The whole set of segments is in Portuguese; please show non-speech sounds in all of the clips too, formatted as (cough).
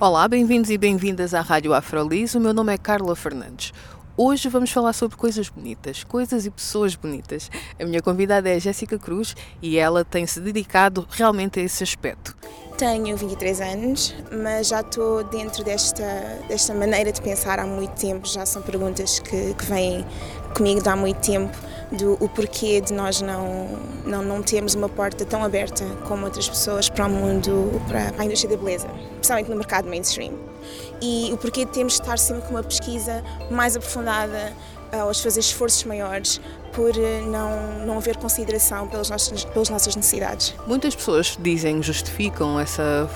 Olá, bem-vindos e bem-vindas à Rádio Afrolis. O meu nome é Carla Fernandes. Hoje vamos falar sobre coisas bonitas, coisas e pessoas bonitas. A minha convidada é a Jéssica Cruz e ela tem se dedicado realmente a esse aspecto. Tenho 23 anos, mas já estou dentro desta, desta maneira de pensar há muito tempo. Já são perguntas que, que vêm comigo há muito tempo do o porquê de nós não, não, não termos uma porta tão aberta como outras pessoas para o mundo, para, a indústria da beleza, principalmente no mercado mainstream. E o porquê de termos de estar sempre com uma pesquisa mais aprofundada, ou fazer esforços maiores por eh, não, não haver consideração pelas nossas, pelas nossas necessidades. Muitas pessoas dizem, justificam essa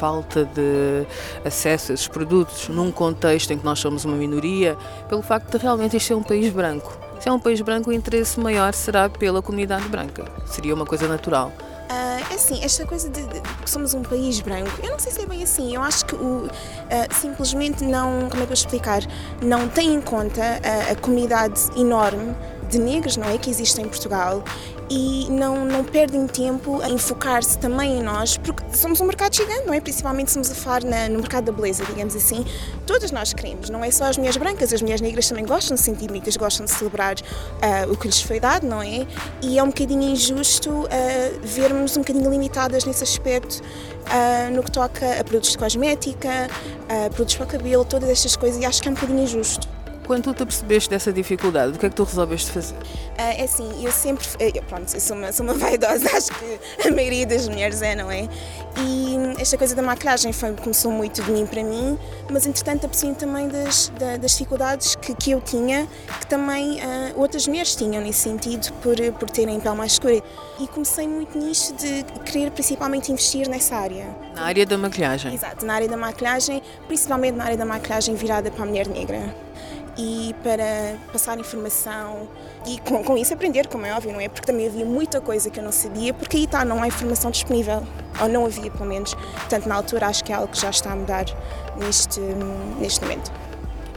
falta de acesso a esses produtos num contexto em que nós somos uma minoria, pelo facto de realmente este ser um país branco. Se é um país branco, o interesse maior será pela comunidade branca. Seria uma coisa natural. Uh, assim, esta coisa de, de, que somos um país branco, eu não sei se é bem assim. Eu acho que o, uh, simplesmente não, como é que eu explicar, não tem em conta a, a comunidade enorme de negros, não é, que existe em Portugal e não, não perdem tempo a enfocar-se também em nós, porque somos um mercado gigante, não é? Principalmente se estamos a na, no mercado da beleza, digamos assim. Todas nós queremos, não é só as mulheres brancas, as mulheres negras também gostam de se sentir bonitas, gostam de celebrar uh, o que lhes foi dado, não é? E é um bocadinho injusto uh, vermos um bocadinho limitadas nesse aspecto uh, no que toca a produtos de cosmética, produtos para o cabelo, todas estas coisas, e acho que é um bocadinho injusto. Quando tu te percebeste dessa dificuldade, o que é que tu resolveste fazer? Uh, é assim, eu sempre. Eu, pronto, eu sou uma, sou uma (laughs) vaidosa, acho que a maioria das mulheres é, não é? E esta coisa da maquilhagem foi, começou muito de mim para mim, mas entretanto apercebi também das, das dificuldades que, que eu tinha, que também uh, outras mulheres tinham nesse sentido, por, por terem pele mais escura. E comecei muito nisto de querer principalmente investir nessa área. Na área da maquilhagem? Exato, na área da maquilhagem, principalmente na área da maquilhagem virada para a mulher negra e para passar informação e com, com, isso aprender, como é óbvio, não é? Porque também havia muita coisa que eu não sabia, porque aí está, não há informação disponível, ou não havia pelo menos. Portanto, na altura acho que é algo que já está a mudar neste, neste momento.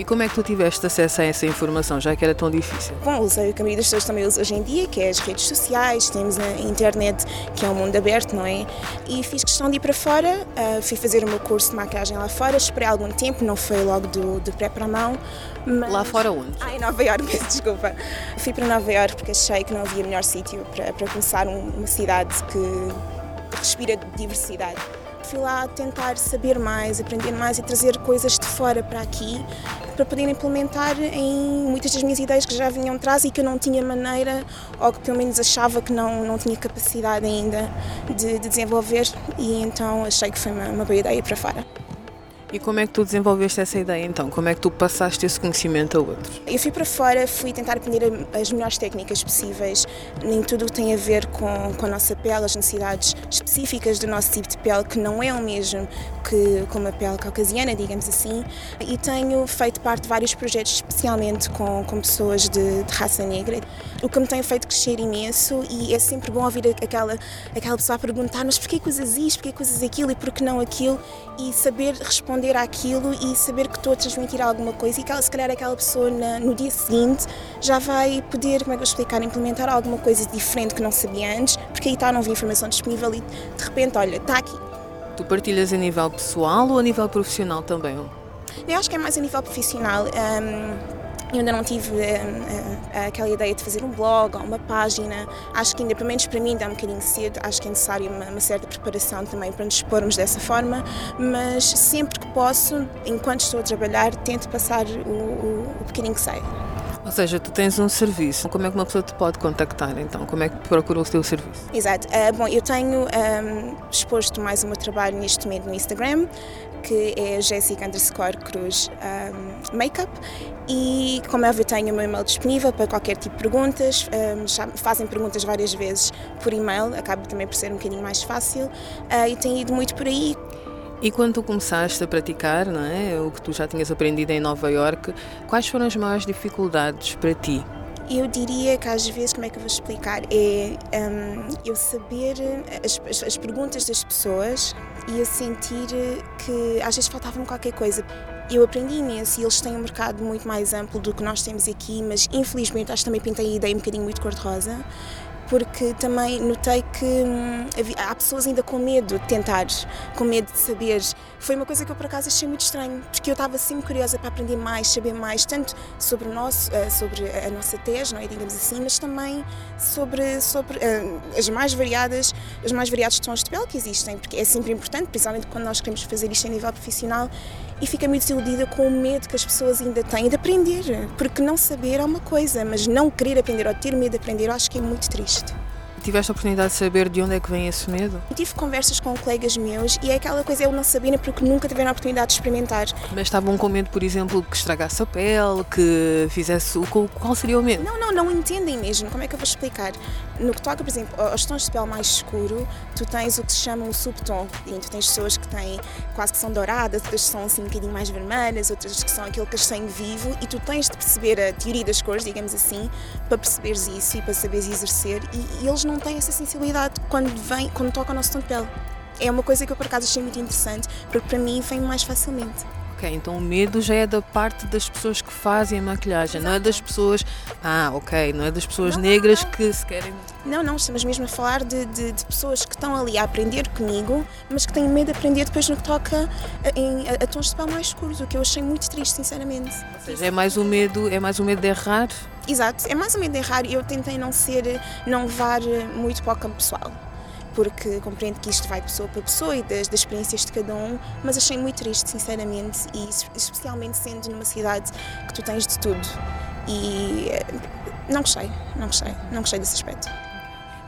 E como é que tu tiveste acesso a essa informação, já que era tão difícil? Bom, usei o que a maioria das pessoas também usa hoje em dia, que é as redes sociais, temos a internet, que é um mundo aberto, não é? E fiz questão de ir para fora, uh, fui fazer o meu curso de maquiagem lá fora, esperei algum tempo, não foi logo do, do pré para a mão. Mas... Lá fora onde? Ah, em Nova Iorque, (laughs) peço desculpa. Fui para Nova Iorque porque achei que não havia melhor sítio para, para começar um, uma cidade que respira diversidade fui lá tentar saber mais, aprender mais e trazer coisas de fora para aqui para poder implementar em muitas das minhas ideias que já vinham atrás e que eu não tinha maneira ou que pelo menos achava que não, não tinha capacidade ainda de, de desenvolver e então achei que foi uma, uma boa ideia para fora. E como é que tu desenvolveste essa ideia então? Como é que tu passaste esse conhecimento a outros? Eu fui para fora, fui tentar aprender as melhores técnicas possíveis em tudo tem a ver com, com a nossa pele, as necessidades específicas do nosso tipo de pele, que não é o mesmo que com uma pele caucasiana, digamos assim. E tenho feito parte de vários projetos, especialmente com, com pessoas de, de raça negra, o que me tem feito crescer imenso e é sempre bom ouvir aquela, aquela pessoa a perguntar mas porquê coisas isto, porquê coisas aquilo e porquê não aquilo e saber responder responder àquilo e saber que estou a transmitir alguma coisa e que se calhar aquela pessoa na, no dia seguinte já vai poder, como é que eu explicar, implementar alguma coisa diferente que não sabia antes, porque aí está, não havia informação disponível e de repente, olha, está aqui. Tu partilhas a nível pessoal ou a nível profissional também? Eu acho que é mais a nível profissional. Um, eu ainda não tive uh, uh, aquela ideia de fazer um blog ou uma página. Acho que ainda, pelo menos para mim, ainda é um bocadinho cedo. Acho que é necessário uma, uma certa preparação também para nos expormos dessa forma. Mas sempre que posso, enquanto estou a trabalhar, tento passar o, o, o bocadinho que sei. Ou seja, tu tens um serviço. Como é que uma pessoa te pode contactar então? Como é que procura o teu serviço? Exato. Uh, bom, eu tenho um, exposto mais o meu trabalho neste momento no Instagram, que é Jessica underscore Cruz um, Makeup. E como é óbvio, tenho o meu e-mail disponível para qualquer tipo de perguntas. Um, já fazem perguntas várias vezes por e-mail, acaba também por ser um bocadinho mais fácil. Uh, e tenho ido muito por aí. E quando tu começaste a praticar, não é, o que tu já tinhas aprendido em Nova York, quais foram as maiores dificuldades para ti? Eu diria que às vezes, como é que eu vou explicar? É um, eu saber as, as, as, perguntas das pessoas e eu sentir que às vezes faltava-me qualquer coisa. Eu aprendi imenso e eles têm um mercado muito mais amplo do que nós temos aqui, mas infelizmente acho que também pintei a ideia um bocadinho muito cor-de-rosa porque também notei que hum, há pessoas ainda com medo de tentar, com medo de saber. Foi uma coisa que eu por acaso achei muito estranho, porque eu estava sempre curiosa para aprender mais, saber mais, tanto sobre o nosso, eh, sobre a nossa tese, não é, digamos assim, mas também sobre, sobre uh, as mais variadas, os mais variados tons de pele que existem, porque é sempre importante, principalmente quando nós queremos fazer isto a nível profissional, e fica muito desiludida com o medo que as pessoas ainda têm de aprender, porque não saber é uma coisa, mas não querer aprender ou ter medo de aprender, eu acho que é muito triste. Tiveste a oportunidade de saber de onde é que vem esse medo? Eu tive conversas com colegas meus e é aquela coisa eu não saberem porque nunca tiveram a oportunidade de experimentar. Mas estavam com medo, por exemplo, que estragasse a pele, que fizesse. Qual seria o medo? Não, não, não entendem mesmo. Como é que eu vou explicar? No que toca, por exemplo, aos tons de pele mais escuro, tu tens o que se chama um subtom. E tu tens pessoas que têm quase que são douradas, outras que são assim um bocadinho mais vermelhas, outras que são aquele castanho vivo e tu tens de perceber a teoria das cores, digamos assim, para perceberes isso e para saberes exercer. E, e eles não têm essa sensibilidade quando vem, quando toca o nosso tom de pele. É uma coisa que eu por acaso achei muito interessante, porque para mim vem mais facilmente. Ok, então o medo já é da parte das pessoas que fazem a maquilhagem, não é das pessoas. Ah, ok, não é das pessoas não, negras não, não. que se querem. Não, não, estamos mesmo a falar de, de, de, pessoas que estão ali a aprender comigo, mas que têm medo de aprender depois no que toca a, em, a, a tons de pele mais escuros, o que eu achei muito triste, sinceramente. Ou seja, é mais o medo, é mais o medo de errar? Exato, é mais o medo de errar e eu tentei não ser, não levar muito para o campo pessoal porque compreendo que isto vai pessoa para pessoa e das, das experiências de cada um, mas achei muito triste, sinceramente, e especialmente sendo numa cidade que tu tens de tudo. E eh, não gostei, não gostei, não gostei desse aspecto.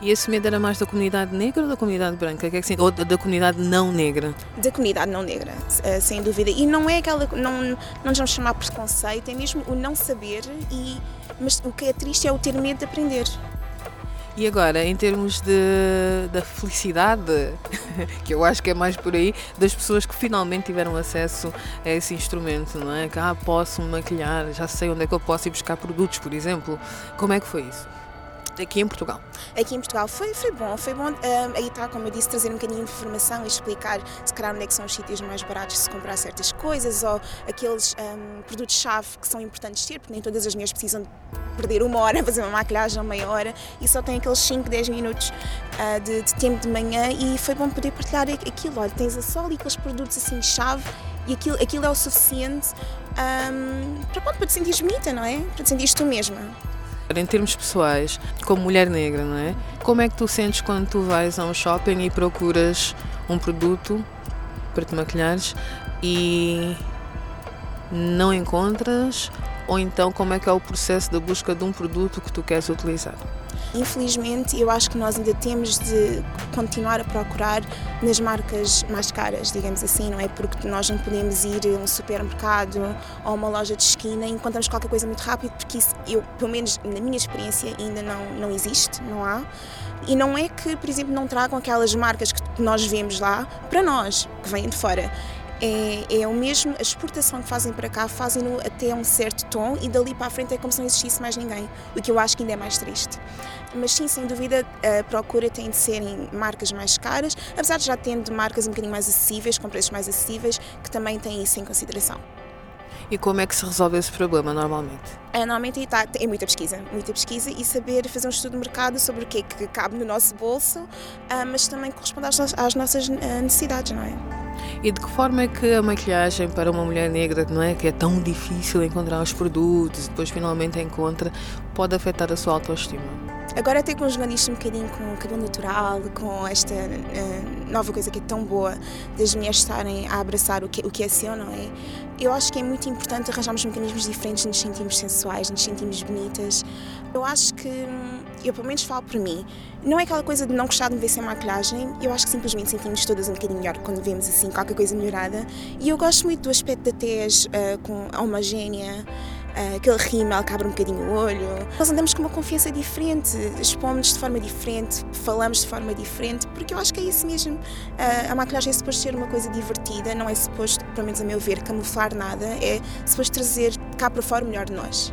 E esse medo era mais da comunidade negra ou da comunidade branca? Que é que, ou da comunidade não negra? Da comunidade não negra, eh, sem dúvida. E não é aquela. Não, não nos vamos chamar preconceito, é mesmo o não saber, e, mas o que é triste é o ter medo de aprender. E agora, em termos de, da felicidade, (laughs) que eu acho que é mais por aí, das pessoas que finalmente tiveram acesso a esse instrumento, não é? Que ah, posso me maquilhar, já sei onde é que eu posso ir buscar produtos, por exemplo. Como é que foi isso? Aqui em Portugal? Aqui em Portugal foi, foi bom, foi bom. Um, aí está, como eu disse, trazer um bocadinho de informação e explicar se calhar onde é que são os sítios mais baratos de se comprar certas coisas ou aqueles um, produtos-chave que são importantes ter, porque nem todas as mulheres precisam perder uma hora a fazer uma maquilhagem ou meia hora e só tem aqueles 5, 10 minutos uh, de, de, tempo de manhã e foi bom poder partilhar aquilo. Olha, tens a sol e aqueles produtos assim-chave e aquilo, aquilo é o suficiente um, para, para te sentires bonita, não é? Para te sentires tu mesma. Em termos pessoais, como mulher negra, não é? Como é que tu sentes quando tu vais a um shopping e procuras um produto para te maquilhares e não encontras? Ou então como é que é o processo da busca de um produto que tu queres utilizar? Infelizmente, eu acho que nós ainda temos de continuar a procurar nas marcas mais caras, digamos assim, não é? Porque nós não podemos ir a um supermercado ou uma loja de esquina e encontramos qualquer coisa muito rápido, porque isso, eu, pelo menos na minha experiência, ainda não, não existe, não há. E não é que, por exemplo, não tragam aquelas marcas que nós vemos lá para nós, que vêm de fora é, é o mesmo, a exportação que fazem para cá fazem-no até um certo tom e dali para a frente é como se não existisse mais ninguém, o que eu acho que ainda é mais triste. Mas sim, sem dúvida, a procura tem de ser em marcas mais caras, apesar de já tendo marcas um bocadinho mais acessíveis, com preços mais acessíveis, que também têm isso em consideração. E como é que se resolve esse problema normalmente? É, normalmente tá, é muita pesquisa, muita pesquisa e saber fazer um estudo de mercado sobre o que é que cabe no nosso bolso, ah, mas também corresponde às, às nossas ah, necessidades, não é? E de que forma é que a maquilhagem para uma mulher negra, não é, que é tão difícil encontrar os produtos depois finalmente encontra, pode afetar a sua autoestima? Agora até conjugando isto um bocadinho com o cabelo natural, com esta uh, nova coisa que é tão boa das mulheres estarem a abraçar o que, o que é seu, não é? Eu acho que é muito importante arranjarmos mecanismos diferentes, nos sentimos sensuais, nos sentimos bonitas. Eu acho que, eu pelo menos falo por mim, não é aquela coisa de não gostar de me ver sem maquilhagem, eu acho que simplesmente sentimos todas um bocadinho melhor quando vemos assim qualquer coisa melhorada. E eu gosto muito do aspecto da tez uh, com a homogénea, uh, aquele rímel que abre um bocadinho o olho. Nós andamos com uma confiança diferente, expomos de forma diferente, falamos de forma diferente, porque eu acho que é isso mesmo. Uh, a maquilhagem é suposto ser uma coisa divertida, não é suposto, pelo menos a meu ver, camuflar nada, é suposto trazer cá para fora o melhor de nós.